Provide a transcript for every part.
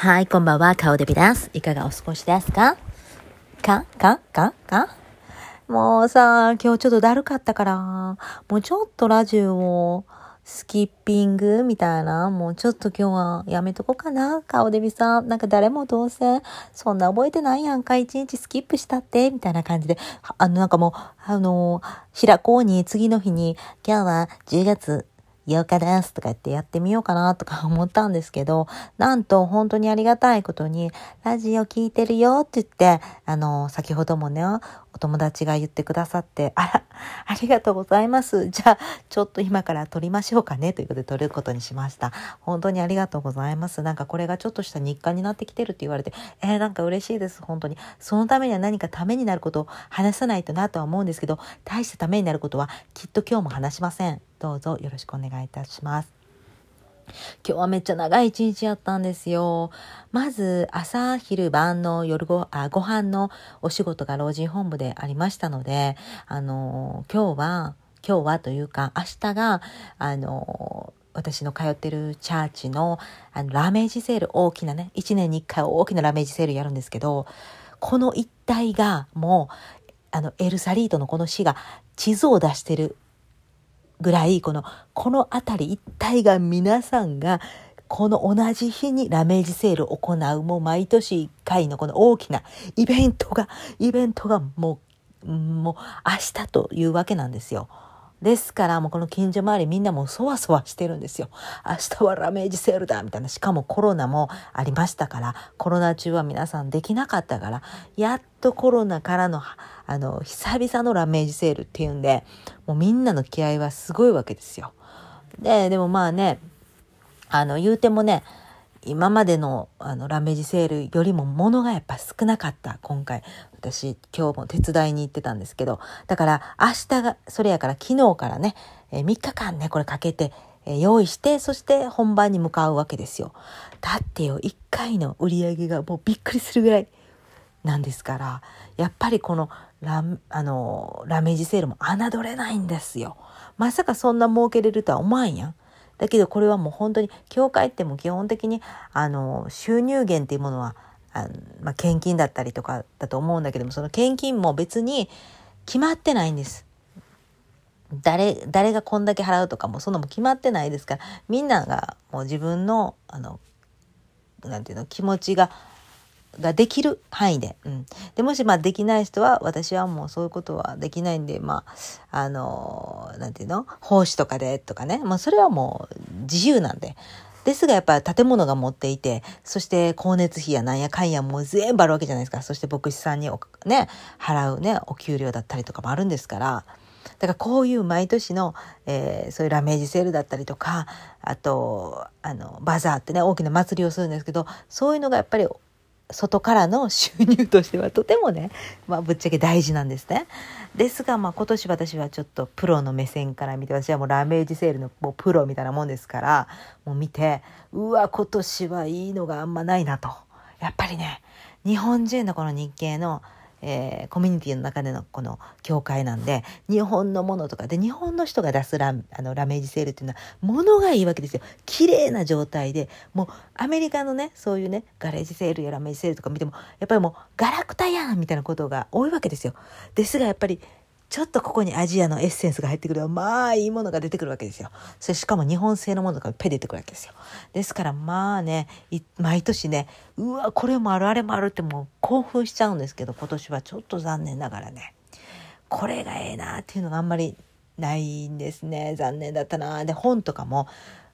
はい、こんばんは、顔デビです。いかがお過ごしですか？か？か？か？か？もうさ、今日ちょっとだるかったから、もうちょっとラジオをスキッピングみたいな、もうちょっと今日はやめとこうかな、顔デビさん。なんか誰もどうせ、そんな覚えてないやんか、一日スキップしたって、みたいな感じで、あの、なんかもう、あの、開こうに次の日に、今日は10月8日ですとか言ってやってみようかなとか 思ったんですけど、なんと本当にありがたいことに、ラジオ聞いてるよって言って、あの、先ほどもね、お友達が言ってくださって、あら、ありがとうございます。じゃあ、ちょっと今から撮りましょうかねということで撮ることにしました。本当にありがとうございます。なんかこれがちょっとした日課になってきてるって言われて、えー、なんか嬉しいです。本当に。そのためには何かためになることを話さないとなとは思うんですけど、大したためになることはきっと今日も話しません。どうぞよろしくお願いいたします。今日はめっちゃ長い一日やったんですよ。まず朝昼晩の夜ごあご飯のお仕事が老人本部でありましたので、あの今日は今日はというか明日があの私の通ってるチャーチのあのラメージセール大きなね1年に1回大きなラメージセールやるんですけどこの一帯がもうあのエルサリートのこの市が地図を出してるぐらい、この、この辺り一帯が皆さんが、この同じ日にラメージセールを行う、もう毎年1回のこの大きなイベントが、イベントがもう、もう明日というわけなんですよ。ですからもうこの近所周りみんなもうそわそわしてるんですよ。明日はラメージセールだみたいな。しかもコロナもありましたから、コロナ中は皆さんできなかったから、やっとコロナからの、あの、久々のラメージセールっていうんで、もうみんなの気合はすごいわけですよ。で、でもまあね、あの、言うてもね、今までのあのラメージセールよりも物がやっぱ少なかった今回。私今日も手伝いに行ってたんですけど。だから明日がそれやから昨日からね、え3日間ねこれかけて、え用意してそして本番に向かうわけですよ。だってよ1回の売り上げがもうびっくりするぐらいなんですからやっぱりこのラあのラメージセールも侮れないんですよ。まさかそんな儲けれるとは思わんやん。だけどこれはもう本当に教会っても基本的にあの収入源っていうものはあの、まあ、献金だったりとかだと思うんだけどもその献金も別に決まってないんです。誰誰がこんだけ払うとかもそんなも決まってないですからみんながもう自分のあのなんていうの気持ちがができる範囲で。うん、でもしまあできない人は私はもうそういうことはできないんでまああのなんていうの？奉仕とかでとかね、まあ、それはもう自由なんで。ですがやっぱ建物が持っていて、そして光熱費やなんやかんやもう全部あるわけじゃないですか。そして牧師さんにね、払うね、お給料だったりとかもあるんですから。だからこういう毎年の、えー、そういうラメージセールだったりとか、あと、あの、バザーってね、大きな祭りをするんですけど、そういうのがやっぱり外からの収入としてはとてもね、まあ、ぶっちゃけ大事なんですね。ですが、まあ、今年私はちょっとプロの目線から見て私はもうラメージセールのもうプロみたいなもんですからもう見てうわ今年はいいのがあんまないなとやっぱりね日本人のこの日系のえー、コミュニティの中でのこの教会なんで日本のものとかで日本の人が出すラあのラメージセールっていうのはものがいいわけですよ。綺麗な状態でもうアメリカのねそういうねガレージセールやラメージセールとか見てもやっぱりもうガラクタやんみたいなことが多いわけですよ。ですがやっぱりちょっとここにアジアのエッセンスが入ってくると、まあいいものが出てくるわけですよ。それしかも日本製のものがペ出てくるわけですよ。ですからまあね、毎年ね、うわ、これもあるあれもあるってもう興奮しちゃうんですけど、今年はちょっと残念ながらね、これがええなっていうのがあんまりないんですね。残念だったな。で、本とかも、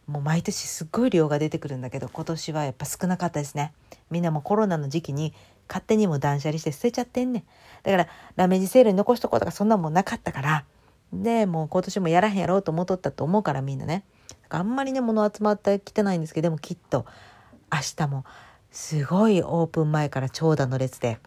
もう毎年すっごい量が出てくるんだけど、今年はやっぱ少なかったですね。みんなもコロナの時期に勝手にも断捨離して捨てちゃってんね。だからラメージセールに残しとこうとかそんなもんなかったから。で、もう今年もやらへんやろうと思っとったと思うからみんなね。あんまりね、物集まってきてないんですけど、でもきっと明日もすごいオープン前から長蛇の列で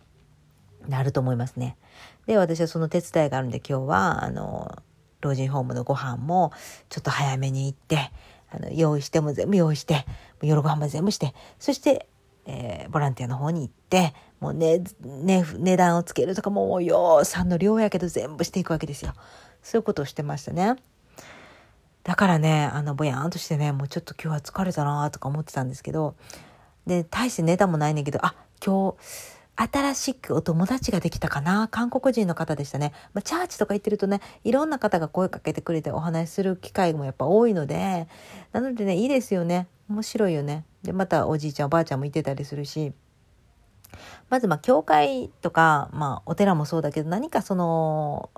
なると思いますね。で、私はその手伝いがあるんで今日は、あの、老人ホームのご飯もちょっと早めに行って、あの用意しても全部用意して、夜ご飯も全部して、そしてえー、ボランティアの方に行って、もうね、ね、値段をつけるとかもうようさんの量やけど全部していくわけですよ。そういうことをしてましたね。だからね、あの、ぼやんとしてね、もうちょっと今日は疲れたなとか思ってたんですけど、で、大してネタもないねんけど、あ、今日、新しくお友達ができたかな韓国人の方でしたね。まあ、チャーチとか行ってるとね、いろんな方が声かけてくれてお話しする機会もやっぱ多いので、なのでね、いいですよね。面白いよね。で、またおじいちゃんおばあちゃんもいてたりするし、まずまあ教会とか、まあお寺もそうだけど何かその、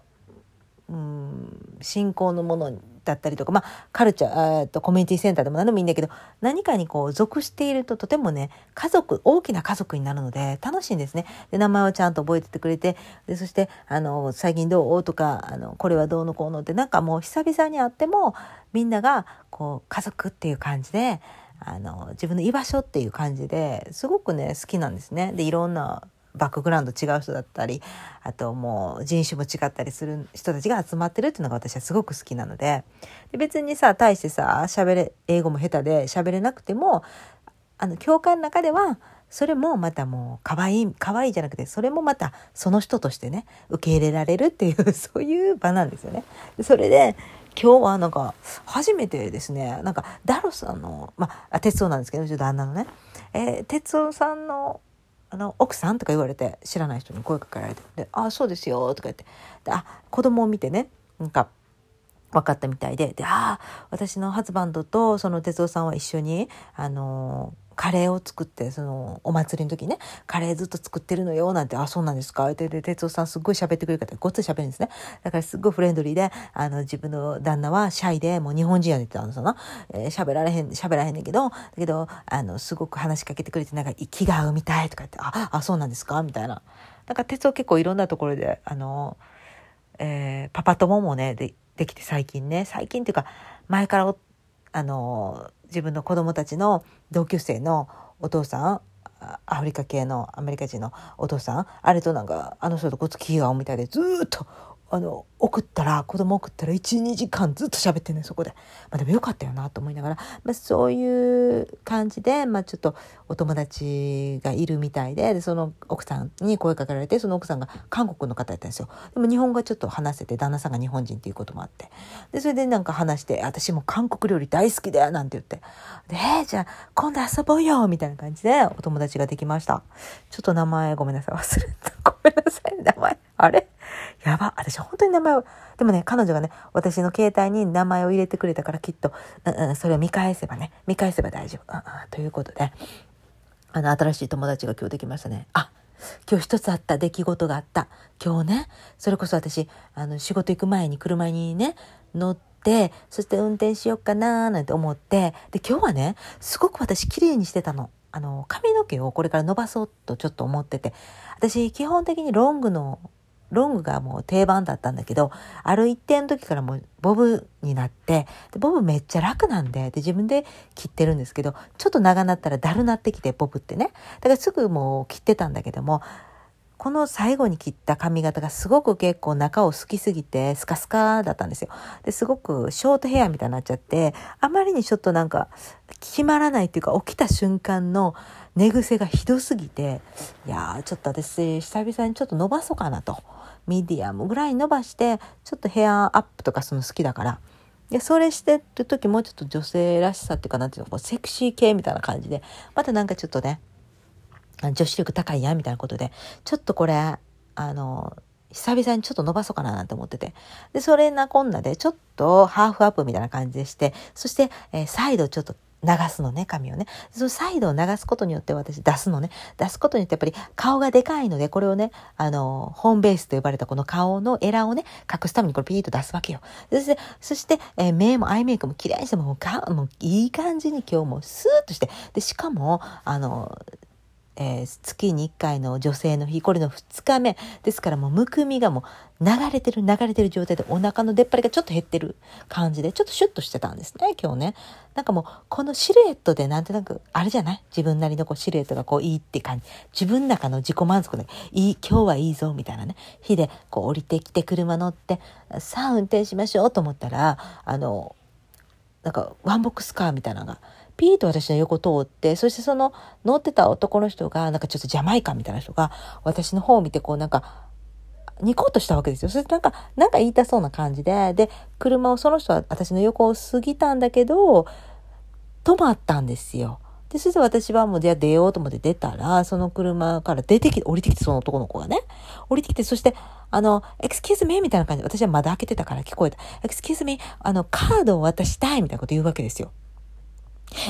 うん、信仰のものだったりとか、まあ、カルチャー、えっと、コミュニティセンターでも何でもいいんだけど、何かにこう、属しているととてもね、家族、大きな家族になるので、楽しいんですね。で、名前をちゃんと覚えててくれて、で、そして、あの、最近どう？とか、あの、これはどうのこうのって、なんかもう久々に会っても、みんなが、こう、家族っていう感じで、あの、自分の居場所っていう感じですごくね、好きなんですね。で、いろんなバックグラウンド違う人だったりあともう人種も違ったりする人たちが集まってるっていうのが私はすごく好きなのでで別にさ大してさ喋れ英語も下手で喋れなくてもあの教会の中ではそれもまたもう可愛い可愛いじゃなくてそれもまたその人としてね受け入れられるっていうそういう場なんですよね。それで今日はなんか初めてですね。なんかダロさんのまあ哲夫なんですけどうち旦那のね、えー、哲夫さんのあの奥さんとか言われて知らない人に声かけられて「であそうですよ」とか言って。であ子供を見てね。なんか分かったみたいででああ私のハズバンドとその哲夫さんは一緒にあのカレーを作って、その、お祭りの時にね、カレーずっと作ってるのよ、なんて、あ、そうなんですか？って、で、哲夫さんすっごい喋ってくれる方、ごっつい喋るんですね。だからすっごいフレンドリーで、あの、自分の旦那はシャイで、もう日本人やねって言ったの、その、えー、喋られへん、喋らへんねんけど、だけど、あの、すごく話しかけてくれて、なんか、気が合うみたいとか言って、あ、あ、そうなんですか？みたいな。なんか、哲夫結構いろんなところで、あの、えー、パパ友もね、で、できて最近ね、最近っていうか、前からあの、自分の子供たちの同級生のお父さんアフリカ系のアメリカ人のお父さんあれとなんかあの人とごつきが合うみたいでずっとあの送ったら子供送ったら12時間ずっと喋ってんねそこで、まあ、でもよかったよなと思いながら、まあ、そういう感じで、まあ、ちょっとお友達がいるみたいででその奥さんに声かけられてその奥さんが韓国の方やったんですよ。でも日本語はちょっと話せて旦那さんが日本人っていうこともあって。でそれでなんか話して「私も韓国料理大好きだよ」なんて言って「でえー、じゃあ今度遊ぼうよ」みたいな感じでお友達ができました。ちょっと名前ごめんなさい。忘れた。ごめんなさい。名前。あれ？やば。私本当に名前を、でもね、彼女がね、私の携帯に名前を入れてくれたからきっと、うんうん、それを見返せばね、見返せば大丈夫。うんうん、ということで、あの、新しい友達が今日できましたね。あ、今日一つあった出来事があった。今日ね、それこそ私、あの、仕事行く前に車にね、乗って、そして運転しようかななんて思って、で、今日はね、すごく私綺麗にしてたの。あの、髪の毛をこれから伸ばそうとちょっと思ってて、私基本的にロングのロングがもう定番だったんだけど、ある一定の時からもうボブになって、でボブめっちゃ楽なんで、で自分で切ってるんですけど、ちょっと長なったらだるなってきて、ボブってね。だからすぐもう切ってたんだけども、この最後に切った髪型がすごく結構中を好きすぎてスカスカだったんですよ。ですごくショートヘアみたいになっちゃって、あまりにちょっとなんか決まらないっていうか起きた瞬間の寝癖がひどすぎて、いやーちょっと私久々にちょっと伸ばそうかなと。ミディアムぐらい伸ばしてちょっとヘアアップとかするの好きだからでそれしてる時もうちょっと女性らしさっていうかなんていうのこうセクシー系みたいな感じでまたなんかちょっとね女子力高いやみたいなことでちょっとこれあの久々にちょっと伸ばそうかななんて思ってて。で、それなこんなで、ちょっとハーフアップみたいな感じでして、そして、えー、サイドちょっと流すのね、髪をね。そのサイドを流すことによって私出すのね。出すことによってやっぱり顔がでかいので、これをね、あの、ホームベースと呼ばれたこの顔のエラをね、隠すためにこれピーッと出すわけよ。そして、そして、えー、目もアイメイクも綺麗にしても、もういい感じに今日もスーッとして、で、しかも、あの、えー、月に1回の女性の日、これの2日目。ですからもうむくみがもう流れてる流れてる状態でお腹の出っ張りがちょっと減ってる感じで、ちょっとシュッとしてたんですね、今日ね。なんかもうこのシルエットでなんとなく、あれじゃない？自分なりのこうシルエットがこういいって感じ。自分の中の自己満足で、いい、今日はいいぞ、みたいなね。日でこう降りてきて車乗って、さあ運転しましょうと思ったら、あの、なんかワンボックスカーみたいなのが、ピーと私の横通って、そしてその乗ってた男の人が、なんかちょっとジャマイカみたいな人が、私の方を見てこうなんか、ニコッとしたわけですよ。そしてなんか、なんか言いたそうな感じで、で、車をその人は私の横を過ぎたんだけど、止まったんですよ。で、そして私はもうじゃあ出ようと思って出たら、その車から出てきて、降りてきて、その男の子がね。降りてきて、そして、あの、excuse me みたいな感じで、私は窓開けてたから聞こえた。excuse me あの、カードを渡したいみたいなこと言うわけですよ。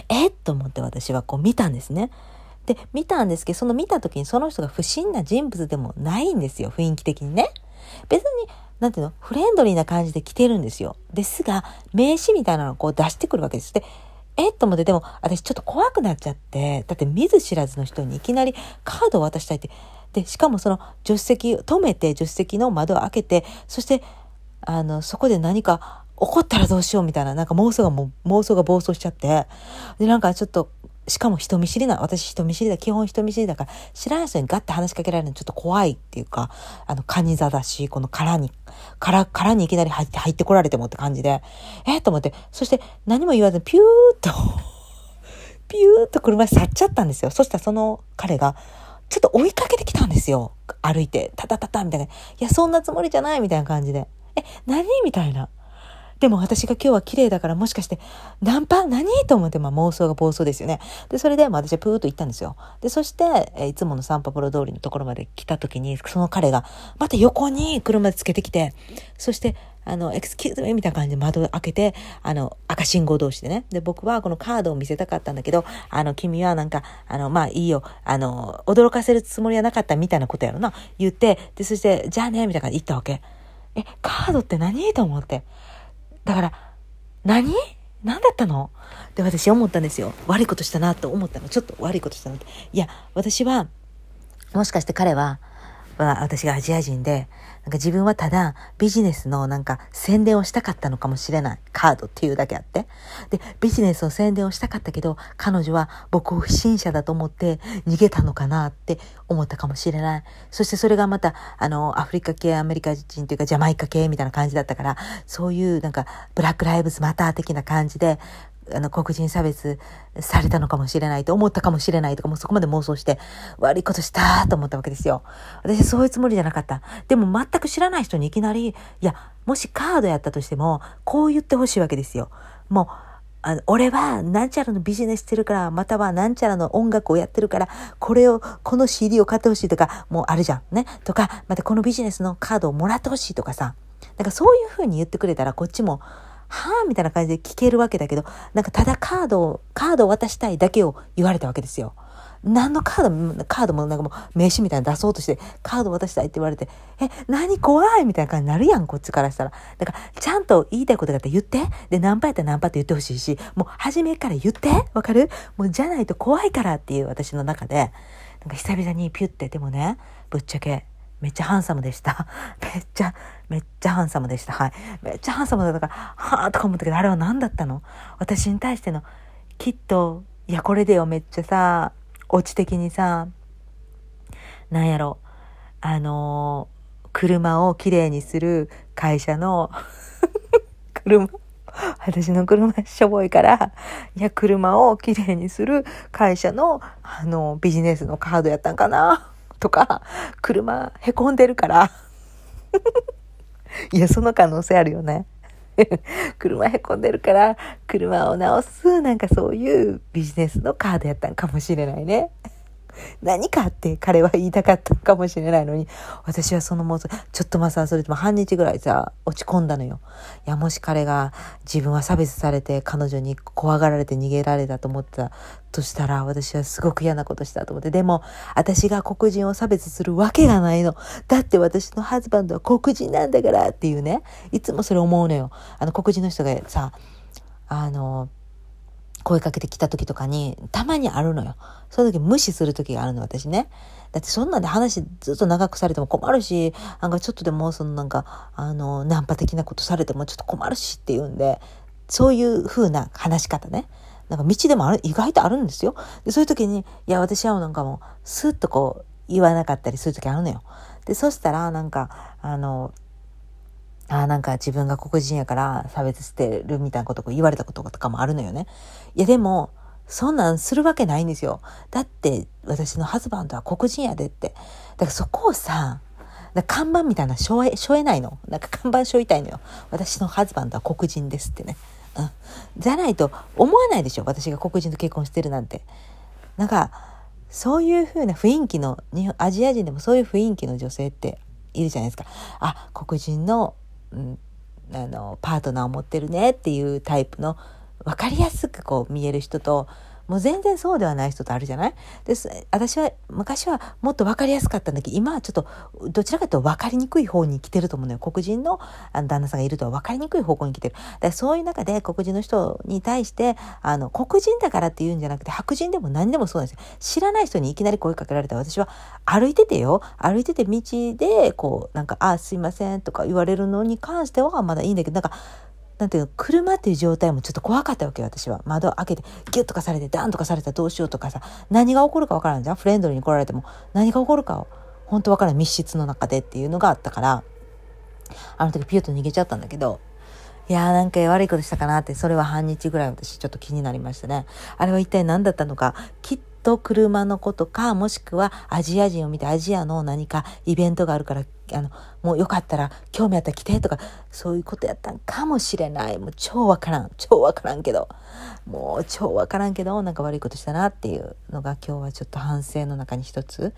え？っと思って私はこう見たんですね。で、見たんですけど、その見た時にその人が不審な人物でもないんですよ、雰囲気的にね。別に、なんていうの、フレンドリーな感じで来てるんですよ。ですが、名刺みたいなのをこう出してくるわけです。で、え？っと思って、でも私ちょっと怖くなっちゃって、だって見ず知らずの人にいきなりカードを渡したいって、で、しかもその助手席、止めて助手席の窓を開けて、そして、あの、そこで何か起こったらどうしようみたいな、なんか妄想がも、妄想が暴走しちゃって、で、なんかちょっとしかも人見知りな、私人見知りだ、基本人見知りだから、知らない人にガッて話しかけられるのちょっと怖いっていうか、あの、カニ座だし、この殻に、殻、殻にいきなり入って、入ってこられてもって感じで、えー、と思って、そして何も言わずピューっと ピューっと車去っちゃったんですよ。そしたらその彼が、ちょっと追いかけてきたんですよ。歩いて、タタタタみたいな。いや、そんなつもりじゃないみたいな感じで。え、何みたいな。でも私が今日は綺麗だからもしかして、ナンパ？何？と思って、まあ妄想が暴走ですよね。で、それで、まあ私はプーッと行ったんですよ。で、そして、えいつものサンパプロ通りのところまで来た時に、その彼が、また横に車でつけてきて、そして、あの、エクスキューズメみたいな感じで窓を開けて、あの、赤信号同士でね。で、僕はこのカードを見せたかったんだけど、あの、君はなんか、あの、まあいいよ、あの、驚かせるつもりはなかったみたいなことやろな。言って、で、そして、じゃあね、みたいな感じで言ったわけ。え、カードって何？と思って。だから、何？何だったの？で、私思ったんですよ。悪いことしたなと思ったの。ちょっと悪いことしたなって。いや、私は、もしかして彼は、私がアジア人で、なんか自分はただビジネスのなんか宣伝をしたかったのかもしれない。カードっていうだけあって。で、ビジネスの宣伝をしたかったけど、彼女は僕を不審者だと思って逃げたのかなって思ったかもしれない。そしてそれがまた、あの、アフリカ系、アメリカ人というかジャマイカ系みたいな感じだったから、そういうなんかブラックライブズマター的な感じで、あの、黒人差別されたのかもしれないと思ったかもしれないとか、もうそこまで妄想して、悪いことしたと思ったわけですよ。私そういうつもりじゃなかった。でも全く知らない人にいきなり、いや、もしカードやったとしても、こう言ってほしいわけですよ。もう、あの俺はなんちゃらのビジネスしてるから、またはなんちゃらの音楽をやってるから、これを、この CD を買ってほしいとか、もうあるじゃん。ね。とか、またこのビジネスのカードをもらってほしいとかさ。なんかそういうふうに言ってくれたら、こっちも、はあみたいな感じで聞けるわけだけど、なんかただカードを、カードを渡したいだけを言われたわけですよ。何のカード、カードもなんかもう名刺みたいなの出そうとして、カード渡したいって言われて、え、何怖い？みたいな感じになるやん、こっちからしたら。だから、ちゃんと言いたいことがあったら言って。で、ナンパやったらナンパって言ってほしいし、もう初めから言ってわかる？もうじゃないと怖いからっていう私の中で、なんか久々にピュって、でもね、ぶっちゃけ、めっちゃハンサムでした。めっちゃ、めっちゃハンサムでした。はい。めっちゃハンサムだったから、はぁとか思ったけど、あれは何だったの？私に対しての、きっと、いや、これでよ、めっちゃさ、オチ的にさ、なんやろ、あのー、車をきれいにする会社の 車、私の車しょぼいから、いや、車をきれいにする会社の、あの、ビジネスのカードやったんかな？とか、車へこんでるから いや、その可能性あるよね。車へこんでるから、車を直す、なんかそういうビジネスのカードやったんかもしれないね。何かって彼は言いたかったかもしれないのに、私はその妄想、ちょっとまさ、それとも半日ぐらいさ、落ち込んだのよ。いや、もし彼が自分は差別されて彼女に怖がられて逃げられたと思ったとしたら、私はすごく嫌なことしたと思って。でも、私が黒人を差別するわけがないの。だって私のハズバンドは黒人なんだからっていうね。いつもそれ思うのよ。あの黒人の人がさ、あの、声かけてきた時とかに、たまにあるのよ。そういう時無視する時があるの、私ね。だってそんなんで話ずっと長くされても困るし、なんかちょっとでもそのなんか、あの、ナンパ的なことされてもちょっと困るしっていうんで、そういう風な話し方ね。なんか道でもある、意外とあるんですよ。で、そういう時に、いや、私はなんかもう、スッとこう、言わなかったりする時あるのよ。で、そしたら、なんか、あの、あなんか自分が黒人やから差別してるみたいなこと言われたこととかもあるのよね。いやでも、そんなんするわけないんですよ。だって私のハズバンドは黒人やでって。だからそこをさ、看板みたいなしょえ、しょえないの。なんか看板しょいたいのよ。私のハズバンドは黒人ですってね。うん。じゃないと思わないでしょ。私が黒人と結婚してるなんて。なんかそういう風な雰囲気のアジア人でもそういう雰囲気の女性っているじゃないですか。あ黒人の,、うん、あのパートナーを持ってるねっていうタイプの分かりやすくこう見える人ともう全然そうではない人とあるじゃない？です私は昔はもっと分かりやすかったんだけど今はちょっとどちらかというと分かりにくい方に来てると思うのよ。黒人の旦那さんがいるとは分かりにくい方向に来てる。だからそういう中で黒人の人に対してあの黒人だからっていうんじゃなくて白人でも何でもそうなんですよ。知らない人にいきなり声かけられた私は歩いててよ。歩いてて道でこうなんか「あすいません」とか言われるのに関してはまだいいんだけどなんかなんていうの、車っていう状態もちょっと怖かったわけよ、私は。窓開けて、ギュッとかされて、ダンとかされたらどうしようとかさ、何が起こるかわからんじゃんフレンドリーに来られても、何が起こるかを、本当わからん密室の中でっていうのがあったから、あの時ピュッと逃げちゃったんだけど、いやーなんか悪いことしたかなって、それは半日ぐらい私ちょっと気になりましたね。あれは一体何だったのか、きっと車のことか、もしくはアジア人を見てアジアの何かイベントがあるから、あの、もうよかったら、興味あったら来てとか、そういうことやったんかもしれない。もう超わからん。超わからんけど。もう超わからんけど、なんか悪いことしたなっていうのが今日はちょっと反省の中に一つ、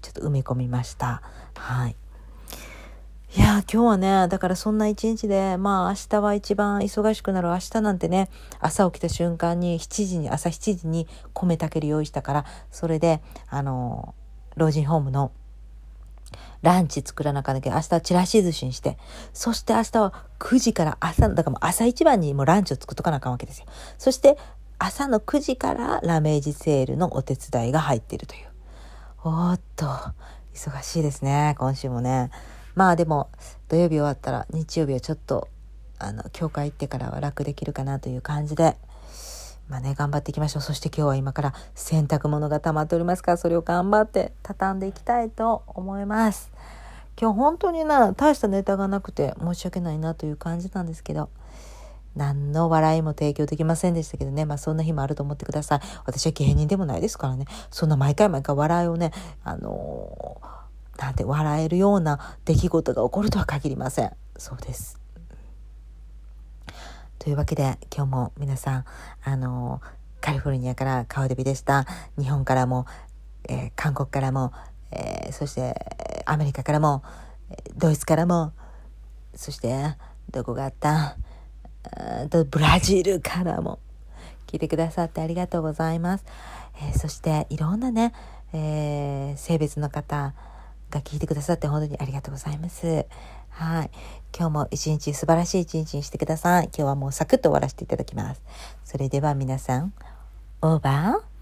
ちょっと埋め込みました。はい。いや今日はね、だからそんな一日で、まあ明日は一番忙しくなる明日なんてね、朝起きた瞬間に7時に、朝7時に米炊ける用意したから、それで、あの、老人ホームのランチ作らなきゃなきゃ明日チラシ寿司にして、そして明日は9時から朝、だからもう朝一番にもうランチを作っとかなあかんわけですよ。そして朝の9時からラメージセールのお手伝いが入っているという。おっと、忙しいですね、今週もね。まあでも土曜日終わったら日曜日はちょっとあの教会行ってからは楽できるかなという感じでまあね頑張っていきましょうそして今日は今から洗濯物が溜まっておりますからそれを頑張って畳んでいきたいと思います今日本当にな大したネタがなくて申し訳ないなという感じなんですけど何の笑いも提供できませんでしたけどね。まあそんな日もあると思ってください。私は芸人でもないですからね。そんな毎回毎回笑いをね、あのーなんて笑えるような出来事が起こるとは限りません。そうです。というわけで今日も皆さんあのカリフォルニアから顔デビでした。日本からも、えー、韓国からも、えー、そしてアメリカからもドイツからもそしてどこがあった？とブラジルからも聞いてくださってありがとうございます、えー、そしていろんなね、え性別の方が聞いてくださって本当にありがとうございます。はい。今日も一日素晴らしい一日にしてください。今日はもうサクッと終わらせていただきます。それでは皆さん、オーバー